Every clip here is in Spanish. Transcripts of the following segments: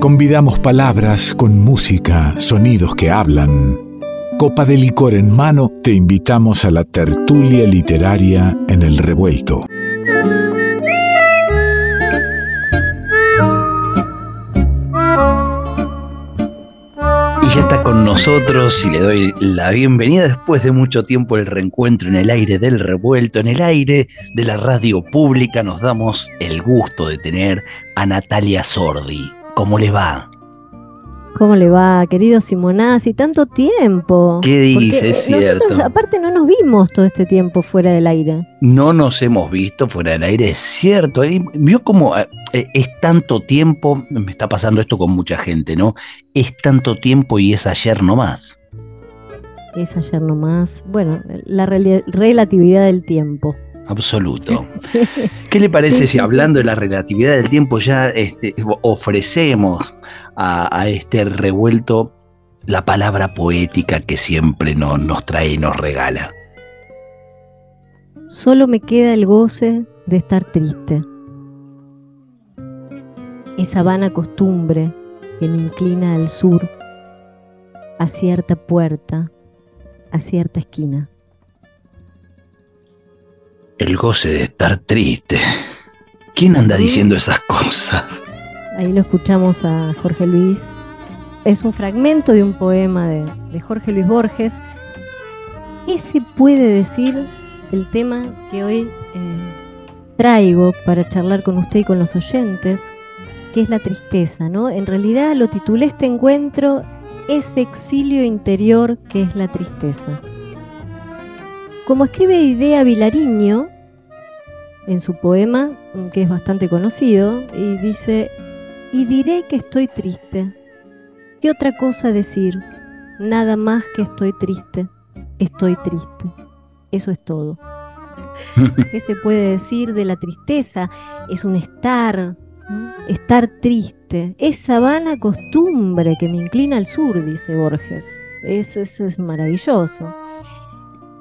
Convidamos palabras con música, sonidos que hablan. Copa de licor en mano, te invitamos a la tertulia literaria en el revuelto. Y ya está con nosotros y le doy la bienvenida después de mucho tiempo el reencuentro en el aire del revuelto, en el aire de la radio pública. Nos damos el gusto de tener a Natalia Sordi. ¿Cómo le va? ¿Cómo le va, querido Simonazzi? Tanto tiempo. ¿Qué dice? Es cierto. aparte, no nos vimos todo este tiempo fuera del aire. No nos hemos visto fuera del aire, es cierto. Vio cómo eh, es tanto tiempo, me está pasando esto con mucha gente, ¿no? Es tanto tiempo y es ayer nomás. Es ayer nomás. Bueno, la relatividad del tiempo absoluto. ¿Qué le parece si hablando de la relatividad del tiempo ya este, ofrecemos a, este revuelto la palabra poética que siempre nos trae y nos regala? Solo me queda el goce de estar triste. Esa vana costumbre que me inclina al sur, a cierta puerta, a cierta esquina el goce de estar triste. ¿Quién anda diciendo esas cosas? Ahí lo escuchamos a Jorge Luis. Es un fragmento de un poema de, Jorge Luis Borges. Ese puede decir el tema que hoy eh, traigo para charlar con usted y con los oyentes, que es la tristeza, ¿no? En realidad lo titulé este encuentro, ese exilio interior que es la tristeza. Como escribe Idea Vilariño en su poema, que es bastante conocido, y dice, y diré que estoy triste. ¿Qué otra cosa decir? Nada más que estoy triste. Estoy triste. Eso es todo. ¿Qué se puede decir de la tristeza? Es un estar, estar triste. Esa vana costumbre que me inclina al sur, dice Borges. Eso, eso es maravilloso.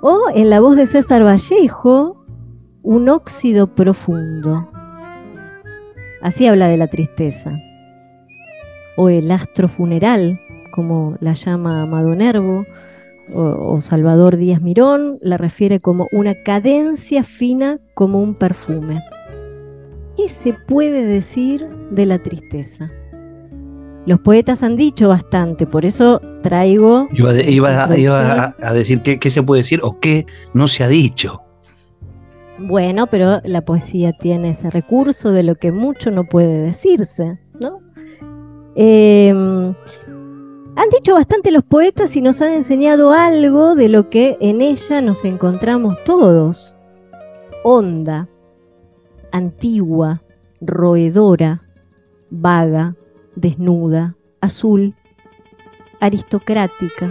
O en la voz de César Vallejo, un óxido profundo. Así habla de la tristeza. O el astro funeral, como la llama Amado Nervo, o, Salvador Díaz Mirón, la refiere como una cadencia fina como un perfume. ¿Qué se puede decir de la tristeza? Los poetas han dicho bastante, por eso traigo... Iba, a, decir qué, se puede decir o qué no se ha dicho. Bueno, pero la poesía tiene ese recurso de lo que mucho no puede decirse, ¿no? Em, han dicho bastante los poetas y nos han enseñado algo de lo que en ella nos encontramos todos. Honda, antigua, roedora, vaga, desnuda, azul, aristocrática,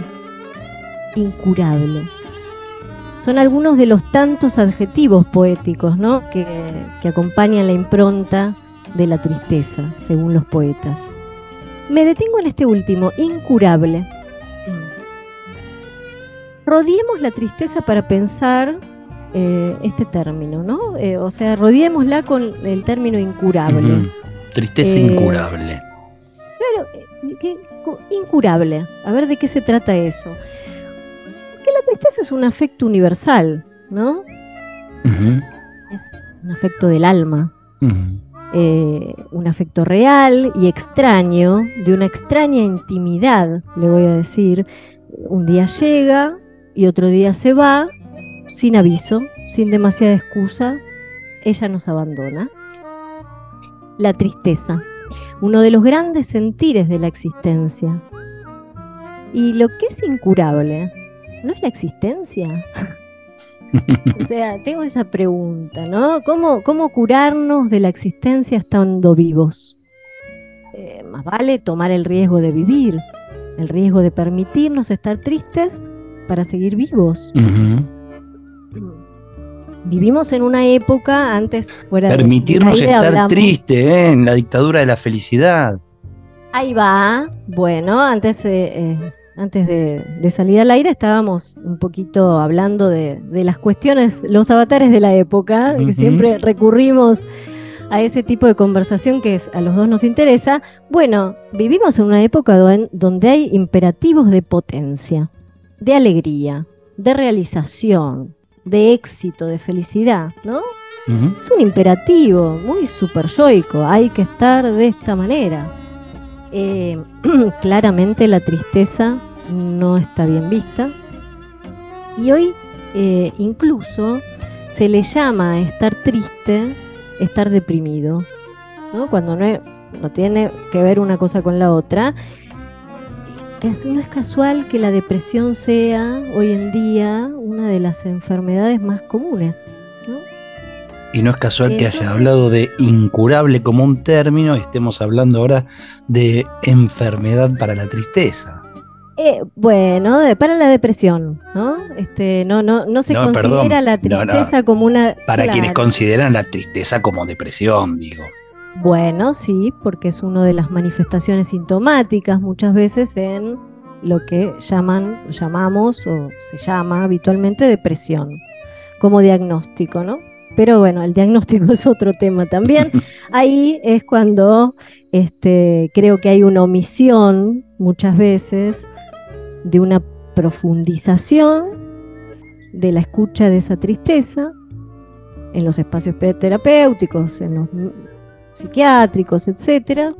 incurable. Son algunos de los tantos adjetivos poéticos ¿no? que, que acompañan la impronta de la tristeza, según los poetas. Me detengo en este último, incurable. Rodiemos la tristeza para pensar eh, este término, ¿no? Eh, o sea, rodiémosla con el término incurable. Tristeza eh, incurable incurable. A ver de qué se trata eso. Porque la tristeza es un afecto universal, ¿no? Es un afecto del alma. Eh, un afecto real y extraño, de una extraña intimidad, le voy a decir. Un día llega y otro día se va, sin aviso, sin demasiada excusa, ella nos abandona. La tristeza uno de los grandes sentires de la existencia. Y lo que es incurable, ¿no es la existencia? o sea, tengo esa pregunta, ¿no? ¿Cómo, cómo curarnos de la existencia estando vivos? Eh, más vale tomar el riesgo de vivir, el riesgo de permitirnos estar tristes para seguir vivos. Vivimos en una época antes fuera Permitirnos estar triste ¿eh? en la dictadura de la felicidad. Ahí va. Bueno, antes, eh, eh, antes de, salir al aire estábamos un poquito hablando de, las cuestiones, los avatares de la época, que siempre recurrimos a ese tipo de conversación que a los dos nos interesa. Bueno, vivimos en una época donde hay imperativos de potencia, de alegría, de realización, de éxito, de felicidad, ¿no? Es un imperativo muy superyoico, hay que estar de esta manera. Eh, claramente la tristeza no está bien vista. Y hoy eh, incluso se le llama estar triste, estar deprimido, ¿no? cuando no, no tiene que ver una cosa con la otra. No es casual que la depresión sea hoy en día una de las enfermedades más comunes. Y no es casual que haya hablado de incurable como un término y estemos hablando ahora de enfermedad para la tristeza. Eh, bueno, para la depresión, ¿no? Este, no, no, no se considera la tristeza como una. Para quienes consideran la tristeza como depresión, digo. Bueno, sí, porque es una de las manifestaciones sintomáticas muchas veces en lo que llaman, llamamos o se llama habitualmente depresión, como diagnóstico, ¿no? Pero bueno, el diagnóstico es otro tema también. Ahí es cuando este, creo que hay una omisión muchas veces de una profundización de la escucha de esa tristeza en los espacios terapéuticos, en los psiquiátricos, etcétera,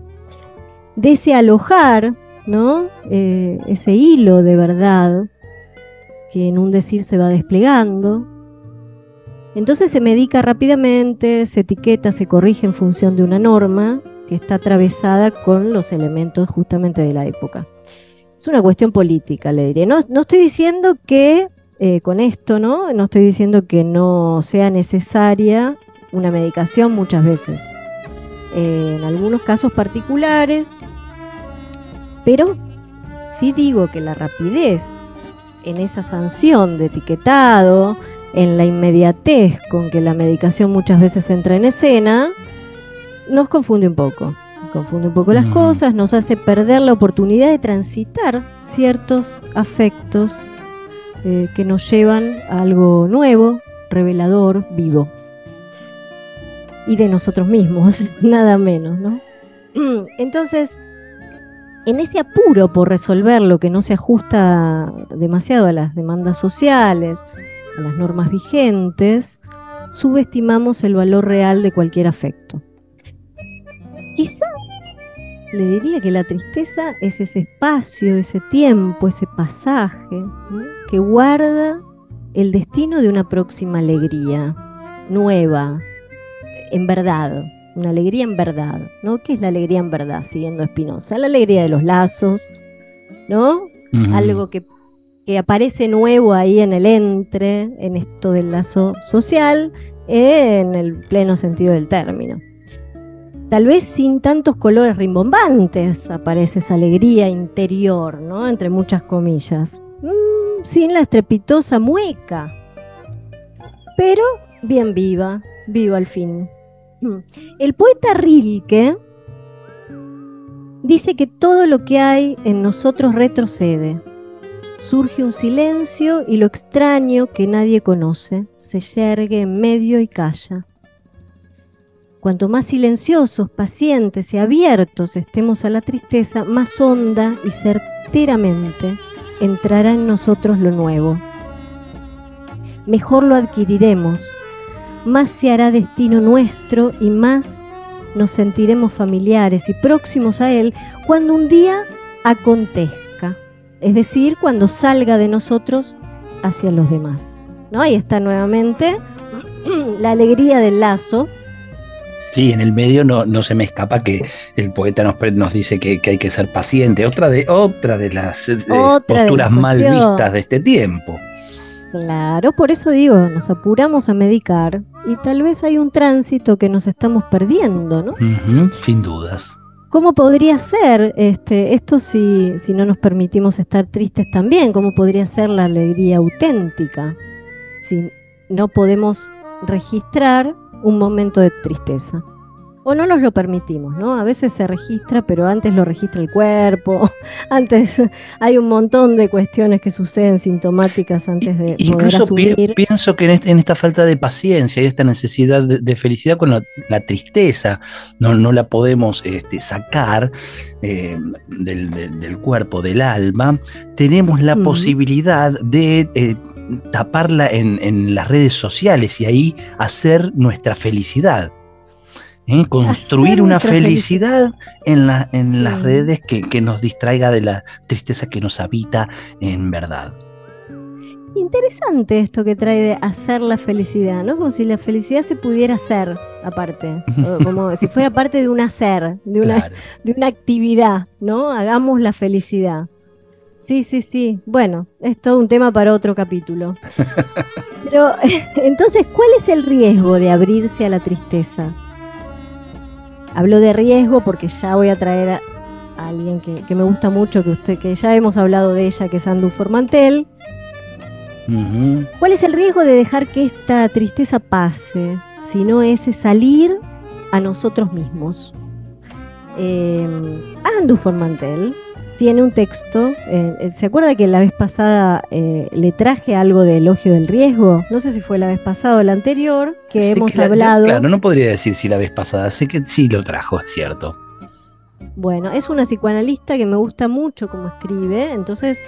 de ese alojar, ¿no? Eh, ese hilo de verdad que en un decir se va desplegando entonces se medica rápidamente, se etiqueta, se corrige en función de una norma que está atravesada con los elementos justamente de la época. Es una cuestión política, le diré. No, estoy diciendo que eh, con esto, ¿no? No estoy diciendo que no sea necesaria una medicación muchas veces. En algunos casos particulares, pero sí digo que la rapidez en esa sanción de etiquetado, en la inmediatez con que la medicación muchas veces entra en escena, nos confunde un poco. Confunde un poco las cosas, nos hace perder la oportunidad de transitar ciertos afectos eh, que nos llevan a algo nuevo, revelador, vivo. Y de nosotros mismos, nada menos, ¿no? Entonces, en ese apuro por resolver lo que no se ajusta demasiado a las demandas sociales, a las normas vigentes, subestimamos el valor real de cualquier afecto. Quizá le diría que la tristeza es ese espacio, ese tiempo, ese pasaje que guarda el destino de una próxima alegría, nueva, en verdad, una alegría en verdad, ¿no? ¿Qué es la alegría en verdad? Siguiendo Espinosa, la alegría de los lazos, ¿no? Algo que que aparece nuevo ahí en el entre, en esto del lazo social, en el pleno sentido del término. Tal vez sin tantos colores rimbombantes aparece esa alegría interior, ¿no? Entre muchas comillas. Mm, sin la estrepitosa mueca. Pero bien viva, viva al fin. El poeta Rilke dice que todo lo que hay en nosotros retrocede, Surge un silencio y lo extraño que nadie conoce se yergue en medio y calla. Cuanto más silenciosos, pacientes y abiertos estemos a la tristeza, más honda y certeramente entrará en nosotros lo nuevo. Mejor lo adquiriremos, más se hará destino nuestro y más nos sentiremos familiares y próximos a él cuando un día acontezca es decir, cuando salga de nosotros hacia los demás. ¿no? Ahí está nuevamente la alegría del lazo. Sí, en el medio no, no se me escapa que el poeta nos, nos dice que, hay que ser paciente. Otra de, otra de las eh, posturas mal vistas de este tiempo. Claro, por eso digo, nos apuramos a medicar y tal vez hay un tránsito que nos estamos perdiendo, ¿no? sin dudas. ¿Cómo podría ser este, esto si, si no nos permitimos estar tristes también? ¿Cómo podría ser la alegría auténtica si no podemos registrar un momento de tristeza? O no nos lo permitimos, ¿no? A veces se registra, pero antes lo registra el cuerpo, antes hay un montón de cuestiones que suceden sintomáticas antes de... Incluso pienso que este, en, esta falta de paciencia y esta necesidad de, felicidad con la, tristeza, no, no, la podemos este, sacar eh, del, cuerpo, del alma, tenemos la posibilidad de... Eh, taparla en, en las redes sociales y ahí hacer nuestra felicidad. ¿Eh? construir una felicidad, en, la, en las redes que, nos distraiga de la tristeza que nos habita en verdad. Interesante esto que trae de hacer la felicidad, ¿no? Como si la felicidad se pudiera hacer aparte, como si fuera parte de un hacer, de una, de una actividad, ¿no? Hagamos la felicidad. Sí, sí, sí. Bueno, es todo un tema para otro capítulo. Pero entonces, ¿cuál es el riesgo de abrirse a la tristeza? Hablo de riesgo porque ya voy a traer a alguien que, me gusta mucho, que usted, que ya hemos hablado de ella, que es Andu Formantel. ¿Cuál es el riesgo de dejar que esta tristeza pase? Si no es salir a nosotros mismos. Eh, Andu Formantel tiene un texto. Eh, eh, ¿Se acuerda que la vez pasada eh, le traje algo de elogio del riesgo? No sé si fue la vez pasada o la anterior, que hemos hablado. claro, no podría decir si la vez pasada, sé que sí lo trajo, es cierto. Bueno, es una psicoanalista que me gusta mucho como escribe, entonces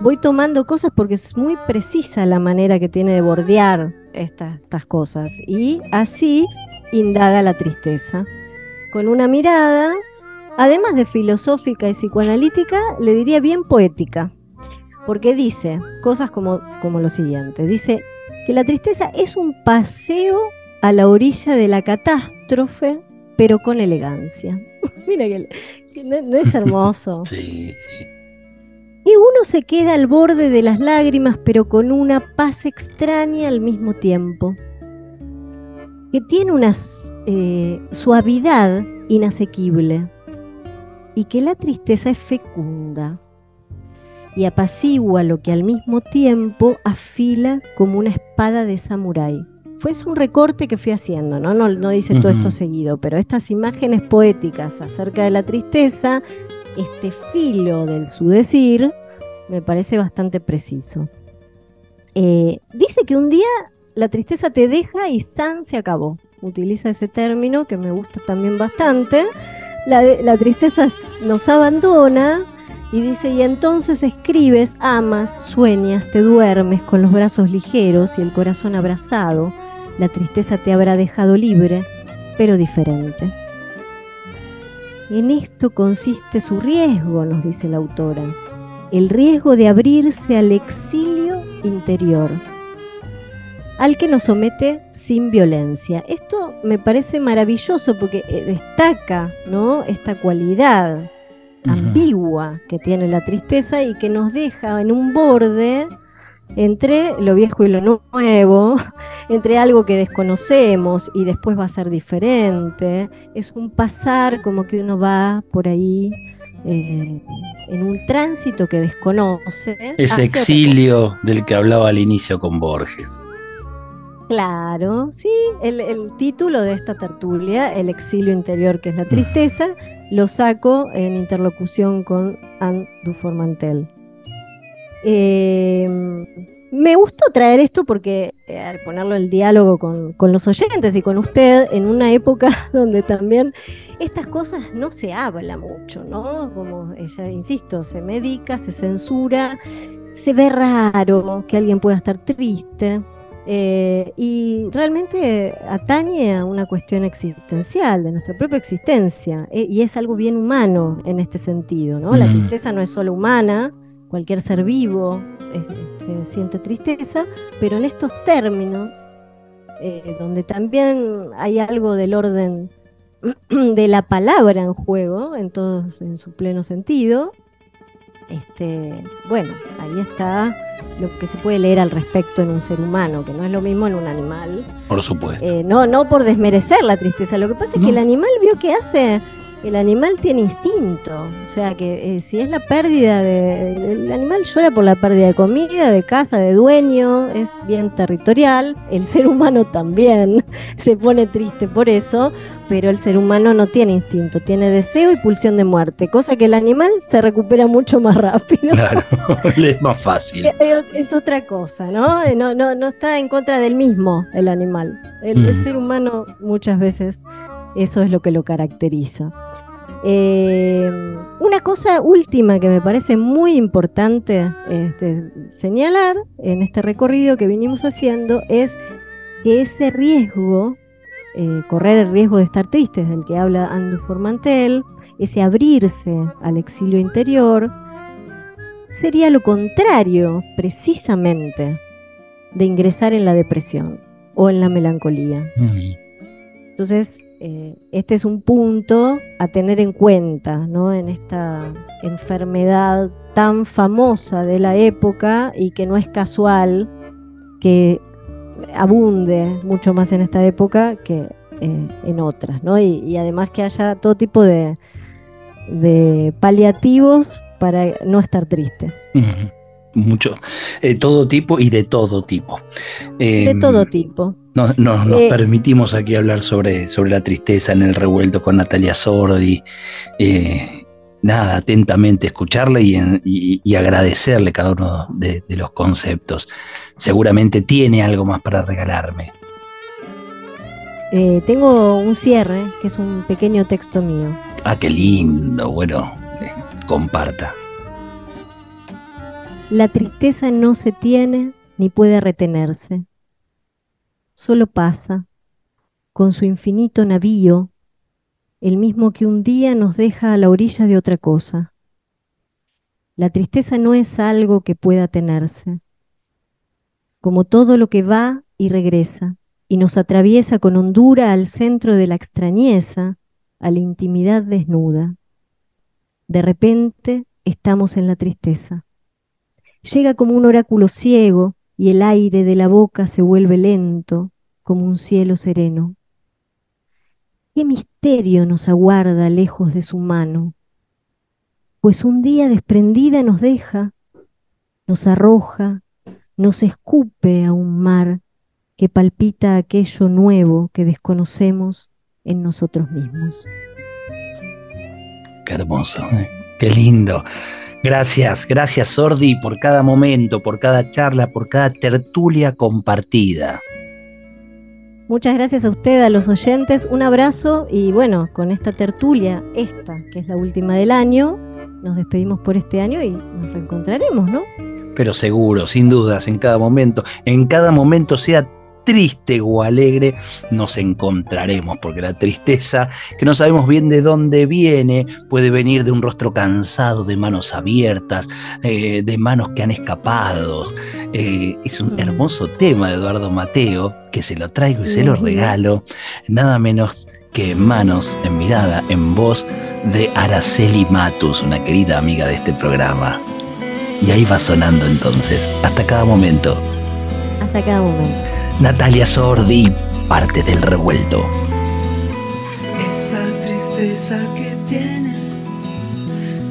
voy tomando cosas porque es muy precisa la manera que tiene de bordear estas cosas y así indaga la tristeza. Con una mirada además de filosófica y psicoanalítica, le diría bien poética, porque dice cosas como, como lo siguiente, dice que la tristeza es un paseo a la orilla de la catástrofe, pero con elegancia. Mira que, no, es hermoso. sí, sí. Y uno se queda al borde de las lágrimas, pero con una paz extraña al mismo tiempo, que tiene una eh, suavidad inasequible y que la tristeza es fecunda y apacigua lo que al mismo tiempo afila como una espada de samurái. Fue un recorte que fui haciendo, ¿no? No, dice todo esto seguido, pero estas imágenes poéticas acerca de la tristeza, este filo del su decir, me parece bastante preciso. Eh, dice que un día la tristeza te deja y san se acabó. Utiliza ese término que me gusta también bastante la, tristeza nos abandona y dice, y entonces escribes, amas, sueñas, te duermes con los brazos ligeros y el corazón abrazado. La tristeza te habrá dejado libre, pero diferente. En esto consiste su riesgo, nos dice la autora, el riesgo de abrirse al exilio interior al que nos somete sin violencia. Esto me parece maravilloso porque eh, destaca ¿no? esta cualidad ambigua que tiene la tristeza y que nos deja en un borde entre lo viejo y lo nuevo, entre algo que desconocemos y después va a ser diferente. Es un pasar como que uno va por ahí eh, en un tránsito que desconoce. Ese exilio del que hablaba al inicio con Borges. Claro, sí, el, título de esta tertulia, El exilio interior, que es la tristeza, lo saco en interlocución con Anne Duformantel. Em, me gustó traer esto porque eh, al ponerlo en diálogo con, con, los oyentes y con usted en una época donde también estas cosas no se habla mucho, ¿no? Como ella, insisto, se medica, se censura, se ve raro que alguien pueda estar triste. Eh, y realmente atañe a una cuestión existencial, de nuestra propia existencia, eh, y es algo bien humano en este sentido, ¿no? La tristeza no es solo humana, cualquier ser vivo este, siente tristeza, pero en estos términos, eh, donde también hay algo del orden de la palabra en juego, en todos en su pleno sentido, este, bueno, ahí está lo que se puede leer al respecto en un ser humano, que no es lo mismo en un animal. Por supuesto. Eh, no, no por desmerecer la tristeza. Lo que pasa es que el animal vio que hace. El animal tiene instinto, o sea que eh, si es la pérdida de... El animal llora por la pérdida de comida, de casa, de dueño, es bien territorial, el ser humano también se pone triste por eso, pero el ser humano no tiene instinto, tiene deseo y pulsión de muerte, cosa que el animal se recupera mucho más rápido. Claro, es más fácil. Es, otra cosa, ¿no? No, ¿no? no está en contra del mismo el animal. El, el ser humano muchas veces eso es lo que lo caracteriza. Eh, una cosa última que me parece muy importante este, señalar en este recorrido que vinimos haciendo es que ese riesgo, eh, correr el riesgo de estar tristes, del que habla Andu Formantel, ese abrirse al exilio interior, sería lo contrario, precisamente, de ingresar en la depresión o en la melancolía. Entonces, eh, este es un punto a tener en cuenta ¿no? en esta enfermedad tan famosa de la época y que no es casual que abunde mucho más en esta época que eh, en otras, ¿no? Y, además que haya todo tipo de, de paliativos para no estar triste. Mucho, eh, todo tipo y de todo tipo. de todo tipo. Nos, eh, permitimos aquí hablar sobre, sobre la tristeza en el revuelto con Natalia Sordi. Nada, atentamente escucharle y, agradecerle cada uno de, los conceptos. Seguramente tiene algo más para regalarme. Eh, tengo un cierre, que es un pequeño texto mío. Ah, qué lindo. Bueno, comparta. La tristeza no se tiene ni puede retenerse solo pasa, con su infinito navío, el mismo que un día nos deja a la orilla de otra cosa. La tristeza no es algo que pueda tenerse, como todo lo que va y regresa, y nos atraviesa con hondura al centro de la extrañeza, a la intimidad desnuda. De repente estamos en la tristeza. Llega como un oráculo ciego y el aire de la boca se vuelve lento como un cielo sereno. ¿Qué misterio nos aguarda lejos de su mano? Pues un día desprendida nos deja, nos arroja, nos escupe a un mar que palpita aquello nuevo que desconocemos en nosotros mismos. Qué hermoso, ¿eh? qué lindo. Gracias, gracias Sordi por cada momento, por cada charla, por cada tertulia compartida. Muchas gracias a usted, a los oyentes, un abrazo y bueno, con esta tertulia, esta que es la última del año, nos despedimos por este año y nos reencontraremos, ¿no? Pero seguro, sin dudas, en cada momento, en cada momento sea triste o alegre, nos encontraremos, porque la tristeza, que no sabemos bien de dónde viene, puede venir de un rostro cansado, de manos abiertas, eh, de manos que han escapado. Eh, es un mm. hermoso tema de Eduardo Mateo, que se lo traigo y se lo regalo, nada menos que en manos, en mirada, en voz de Araceli Matus, una querida amiga de este programa. Y ahí va sonando entonces, hasta cada momento. Hasta cada momento. Natalia Sordi, parte del revuelto. Esa tristeza que tienes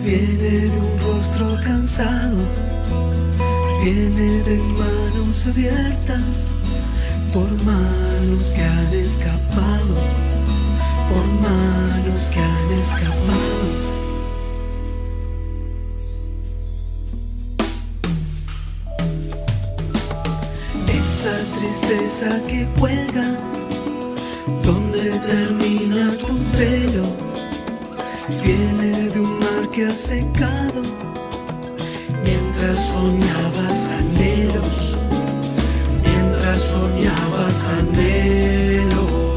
viene de un rostro cansado, viene de manos abiertas por manos que han escapado, por manos que han escapado. Tristeza que cuelga, donde termina tu pelo, viene de un mar que ha secado, mientras soñabas anhelos, mientras soñabas anhelos.